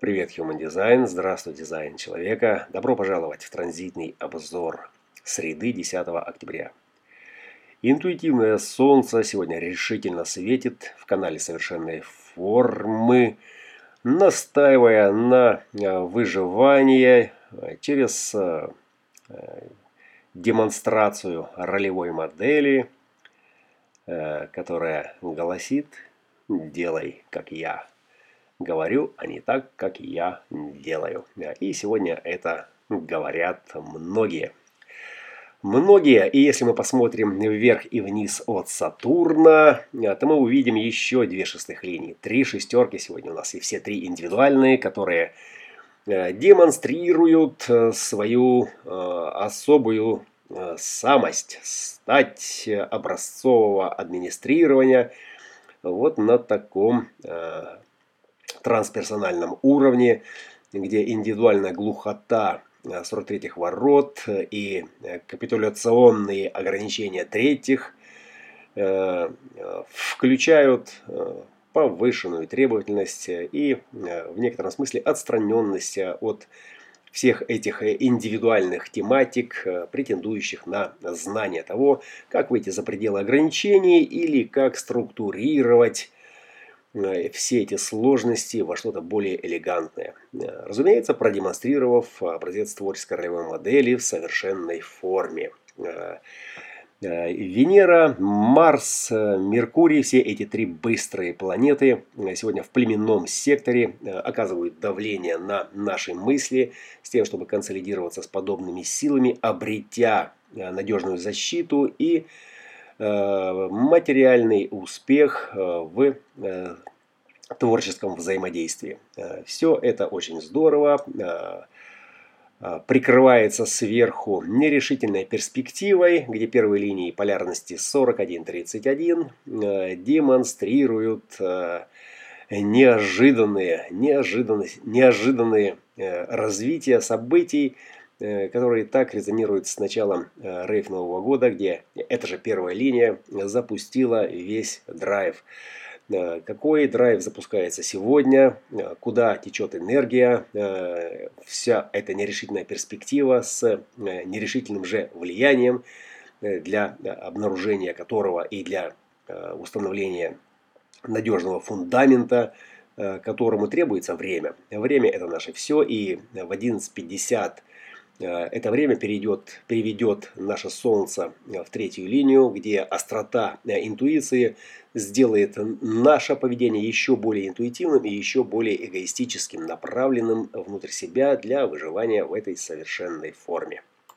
Привет, Human Design. Здравствуй, дизайн человека. Добро пожаловать в транзитный обзор среды 10 октября. Интуитивное солнце сегодня решительно светит в канале совершенной формы, настаивая на э, выживании э, через э, демонстрацию ролевой модели, которая гласит «делай, как я» говорю, а не так, как я делаю. И сегодня это говорят многие. Многие, и если мы посмотрим вверх и вниз от Сатурна, то мы увидим еще две шестых линии. Три шестерки сегодня у нас, и все три индивидуальные, которые э, демонстрируют э, свою э, особую самость, стать образцового администрирования вот на таком трансперсональном уровне, где индивидуальная глухота 43-х э, ворот и э, капитуляционные ограничения третьих э, включают повышенную требовательность и в некотором смысле отстраненность от всех этих индивидуальных тематик, претендующих на знание того, как выйти за пределы ограничений или как структурировать все эти сложности во что-то более элегантное. Э, разумеется, продемонстрировав образец творческой ролевой модели в совершенной форме. Э, Венера, Марс, Меркурий, все эти три быстрые планеты сегодня в племенном секторе оказывают давление на наши мысли с тем, чтобы консолидироваться с подобными силами, обретя надежную защиту и Э, материальный успех э, в э, творческом взаимодействии. Все это очень здорово. Прикрывается сверху нерешительной перспективой, где первые линии полярности 41-31 демонстрируют неожиданные, неожиданные, неожиданные развития событий, Э, которые так резонируют с началом э, рейв Нового года, где эта же первая линия запустила весь драйв. Э, какой драйв запускается сегодня, куда течет энергия, вся эта нерешительная перспектива с нерешительным же влиянием, для обнаружения которого и для установления надежного фундамента, которому требуется время. Время это наше все, и в 11.50 Э, это время перейдет, переведет наше Солнце э, в третью линию, где острота э, интуиции сделает наше поведение еще более интуитивным и еще более эгоистическим, направленным внутрь себя для выживания в этой совершенной форме.